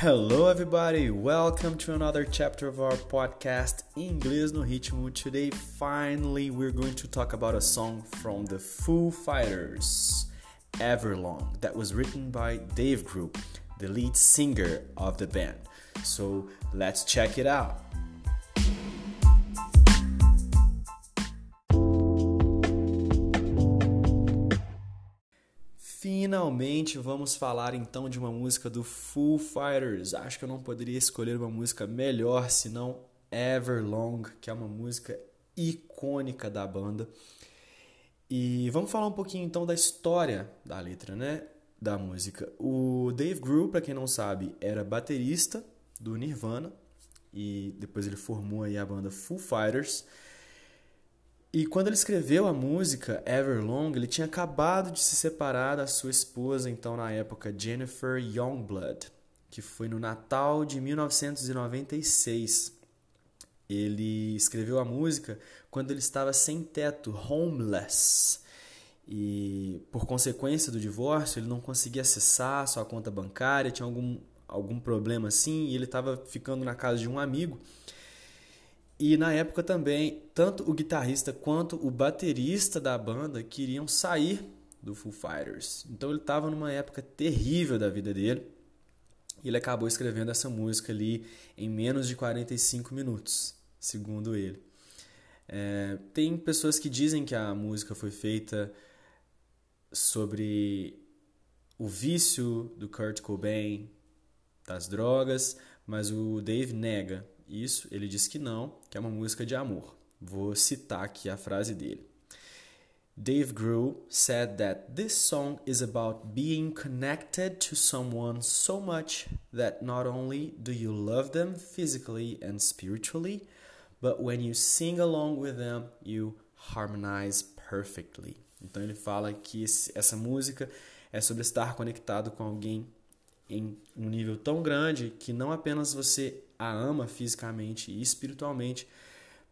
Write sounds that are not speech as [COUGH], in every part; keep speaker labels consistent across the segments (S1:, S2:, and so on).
S1: Hello, everybody. Welcome to another chapter of our podcast, Inglês no Ritmo. Today, finally, we're going to talk about a song from the Foo Fighters, Everlong, that was written by Dave Grohl, the lead singer of the band. So, let's check it out. Finalmente vamos falar então de uma música do Foo Fighters. Acho que eu não poderia escolher uma música melhor senão Everlong, que é uma música icônica da banda. E vamos falar um pouquinho então da história da letra, né? Da música. O Dave Grohl, para quem não sabe, era baterista do Nirvana e depois ele formou aí a banda Foo Fighters. E quando ele escreveu a música Everlong, ele tinha acabado de se separar da sua esposa, então na época Jennifer Youngblood, que foi no Natal de 1996. Ele escreveu a música quando ele estava sem teto, homeless. E por consequência do divórcio, ele não conseguia acessar sua conta bancária, tinha algum, algum problema assim, e ele estava ficando na casa de um amigo. E na época também, tanto o guitarrista quanto o baterista da banda queriam sair do Foo Fighters. Então ele estava numa época terrível da vida dele. E ele acabou escrevendo essa música ali em menos de 45 minutos, segundo ele. É, tem pessoas que dizem que a música foi feita sobre o vício do Kurt Cobain das drogas, mas o Dave nega isso, ele diz que não, que é uma música de amor. Vou citar aqui a frase dele. Dave Grohl said that this song is about being connected to someone so much that not only do you love them physically and spiritually, but when you sing along with them, you harmonize perfectly. Então ele fala que essa música é sobre estar conectado com alguém em um nível tão grande que não apenas você a ama fisicamente e espiritualmente,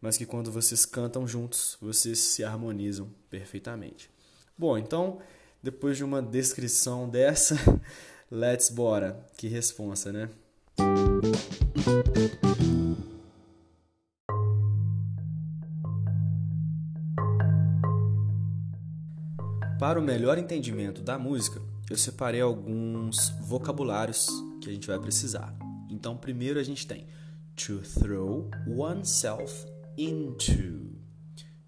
S1: mas que quando vocês cantam juntos, vocês se harmonizam perfeitamente. Bom, então, depois de uma descrição [LAUGHS] dessa, let's bora. Que responsa, né? Para o melhor entendimento da música, eu separei alguns vocabulários que a gente vai precisar. Então, primeiro a gente tem to throw oneself into.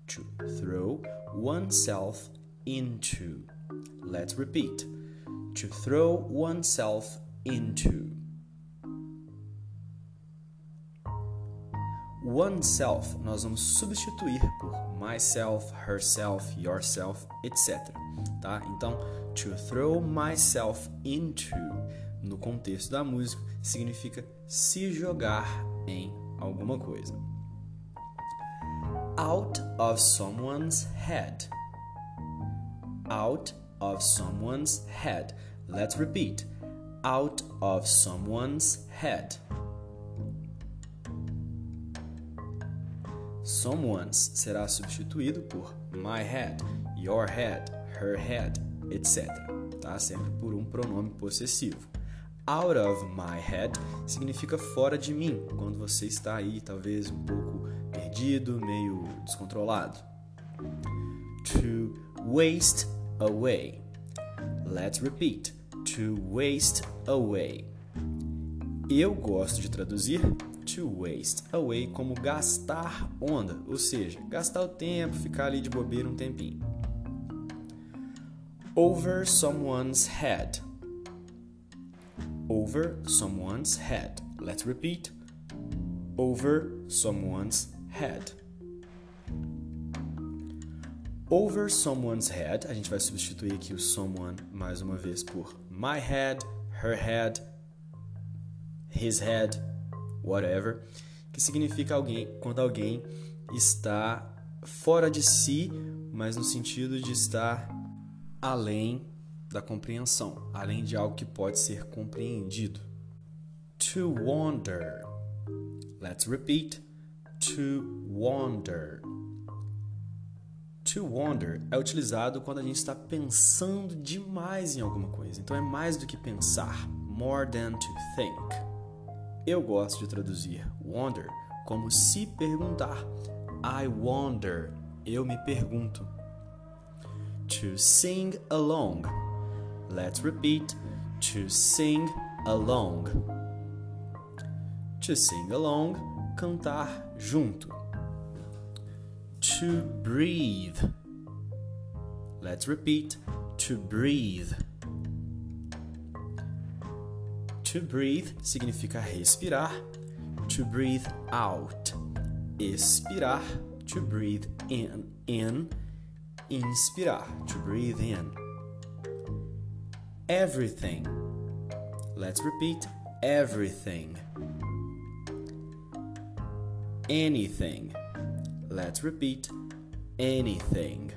S1: To throw oneself into. Let's repeat. To throw oneself into. Oneself nós vamos substituir por myself, herself, yourself, etc. Tá? Então, to throw myself into no contexto da música, significa se jogar em alguma coisa. Out of someone's head. Out of someone's head. Let's repeat. Out of someone's head. Someone's será substituído por my head, your head, her head, etc. Tá? Sempre por um pronome possessivo out of my head significa fora de mim, quando você está aí talvez um pouco perdido, meio descontrolado. To waste away. Let's repeat. To waste away. Eu gosto de traduzir to waste away como gastar onda, ou seja, gastar o tempo, ficar ali de bobeira um tempinho. Over someone's head over someone's head. Let's repeat. Over someone's head. Over someone's head, a gente vai substituir aqui o someone mais uma vez por my head, her head, his head, whatever, que significa alguém quando alguém está fora de si, mas no sentido de estar além da compreensão, além de algo que pode ser compreendido. To wander. Let's repeat. To wander. To wander é utilizado quando a gente está pensando demais em alguma coisa. Então é mais do que pensar. More than to think. Eu gosto de traduzir wonder como se perguntar. I wonder. Eu me pergunto. To sing along. Let's repeat. To sing along. To sing along, cantar junto. To breathe. Let's repeat. To breathe. To breathe significa respirar. To breathe out. Expirar. To breathe in. In. Inspirar. To breathe in. Everything. Let's repeat. Everything. Anything. Let's repeat. Anything.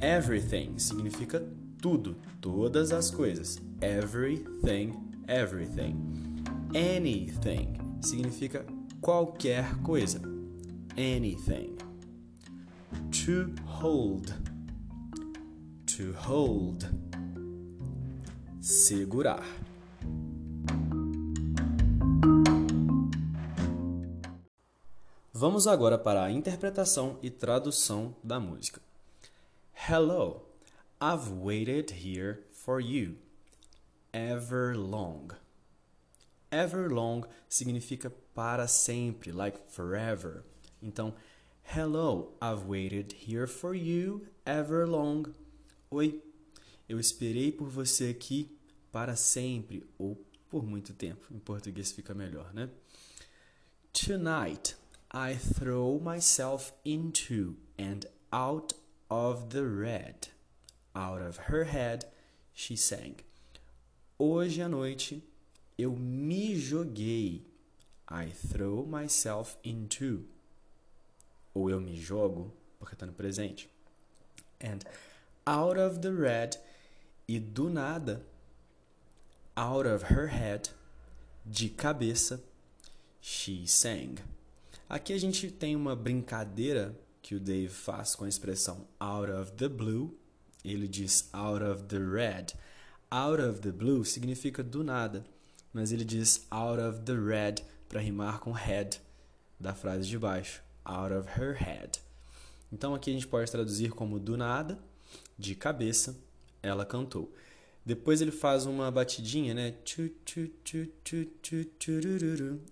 S1: Everything significa tudo, todas as coisas. Everything, everything. Anything significa qualquer coisa. Anything. To hold. To hold. Segurar. Vamos agora para a interpretação e tradução da música. Hello, I've waited here for you. Ever long. Ever long significa para sempre, like forever. Então, hello, I've waited here for you ever long. Oi, eu esperei por você aqui para sempre ou por muito tempo. Em português fica melhor, né? Tonight, I throw myself into and out of the red. Out of her head, she sang. Hoje à noite eu me joguei. I throw myself into. Ou eu me jogo, porque está no presente. And out of the red, e do nada, out of her head, de cabeça, she sang. Aqui a gente tem uma brincadeira que o Dave faz com a expressão out of the blue. Ele diz out of the red. Out of the blue significa do nada, mas ele diz out of the red para rimar com head da frase de baixo. Out of her head. Então aqui a gente pode traduzir como do nada, de cabeça, ela cantou. Depois ele faz uma batidinha, né?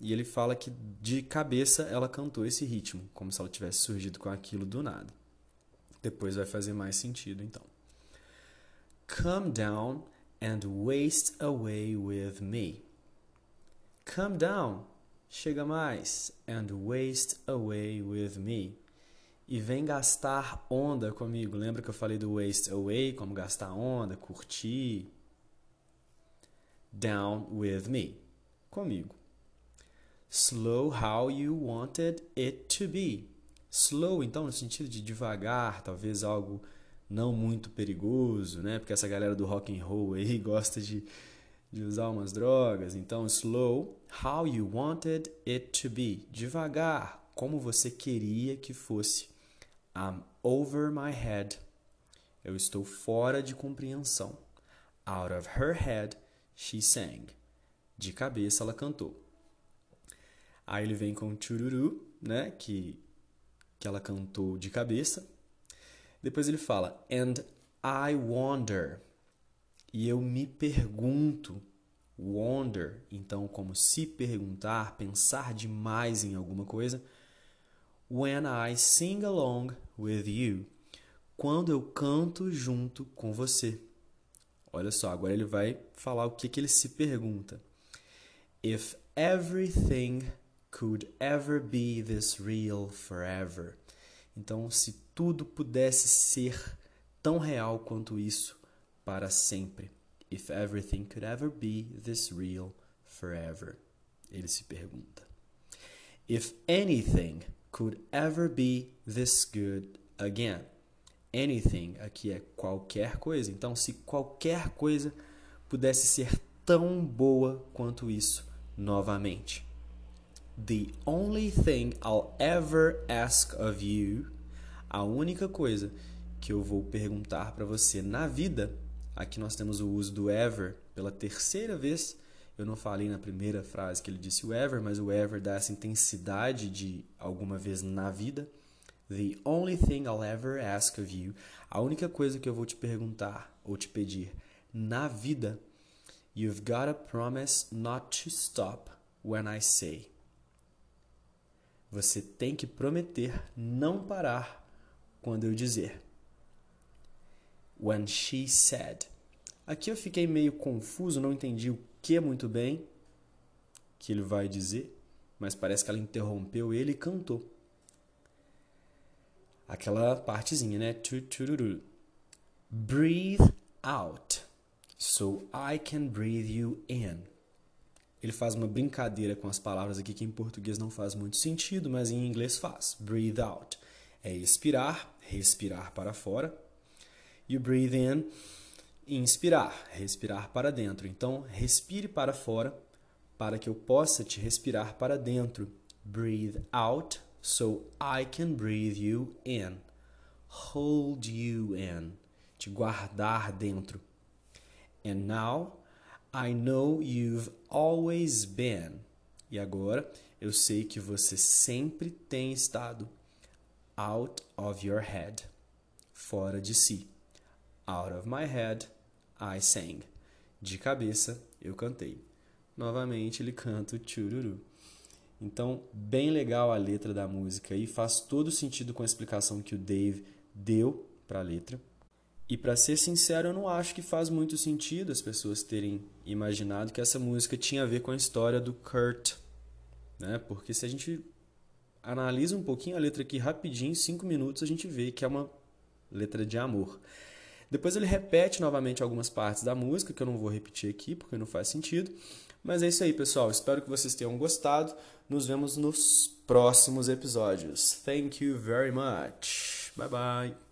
S1: E ele fala que de cabeça ela cantou esse ritmo, como se ela tivesse surgido com aquilo do nada. Depois vai fazer mais sentido, então. Come down and waste away with me. Come down, chega mais, and waste away with me e vem gastar onda comigo. Lembra que eu falei do waste away, como gastar onda, curtir? Down with me, comigo. Slow how you wanted it to be. Slow, então, no sentido de devagar, talvez algo não muito perigoso, né? Porque essa galera do rock and roll aí [LAUGHS] gosta de, de usar umas drogas. Então, slow, how you wanted it to be. Devagar, como você queria que fosse. I'm over my head. Eu estou fora de compreensão. Out of her head, she sang. De cabeça ela cantou. Aí ele vem com chururu, né, que que ela cantou de cabeça. Depois ele fala and I wonder. E eu me pergunto, wonder, então como se perguntar, pensar demais em alguma coisa when I sing along with you. Quando eu canto junto com você. Olha só, agora ele vai falar o que, que ele se pergunta. If everything could ever be this real forever. Então, se tudo pudesse ser tão real quanto isso para sempre. If everything could ever be this real forever. Ele se pergunta. If anything could ever be this good again. Anything aqui é qualquer coisa. Então, se qualquer coisa pudesse ser tão boa quanto isso novamente. The only thing I'll ever ask of you, a única coisa que eu vou perguntar para você na vida, aqui nós temos o uso do ever pela terceira vez Eu não falei na primeira frase que ele disse o ever, mas o ever dá essa intensidade de alguma vez na vida. The only thing I'll ever ask of you, a única coisa que eu vou te perguntar ou te pedir na vida, you've got to promise not to stop when I say. Você tem que prometer não parar quando eu dizer. When she said. Aqui eu fiquei meio confuso, não entendi o que muito bem que ele vai dizer, mas parece que ela interrompeu ele e cantou aquela partezinha, né? Breathe out so I can breathe you in. Ele faz uma brincadeira com as palavras aqui que em português não faz muito sentido, mas em inglês faz. Breathe out é expirar, respirar para fora. O breathe in, inspirar, respirar para dentro. Então, respire para fora para que eu possa te respirar para dentro. Breathe out so I can breathe you in. Hold you in. Te guardar dentro. And now I know you've always been. E agora eu sei que você sempre tem estado out of your head. Fora de si. Out of my head, I sang. De cabeça, eu cantei. Novamente ele canta o chururu. Então, bem legal a letra da música e faz todo sentido com a explicação que o Dave deu para a letra. E para ser sincero, eu não acho que faz muito sentido as pessoas terem imaginado que essa música tinha a ver com a história do Kurt, né? Porque se a gente analisa um pouquinho a letra aqui rapidinho, em cinco minutos, a gente vê que é uma letra de amor. Depois ele repete novamente algumas partes da música, que eu não vou repetir aqui porque não faz sentido. Mas é isso aí, pessoal. Espero que vocês tenham gostado. Nos vemos nos próximos episódios. Thank you very much. Bye bye.